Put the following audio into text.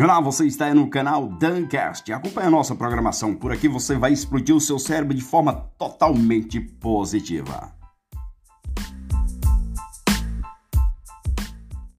Olá, você está no canal Dancast. Acompanhe a nossa programação. Por aqui você vai explodir o seu cérebro de forma totalmente positiva.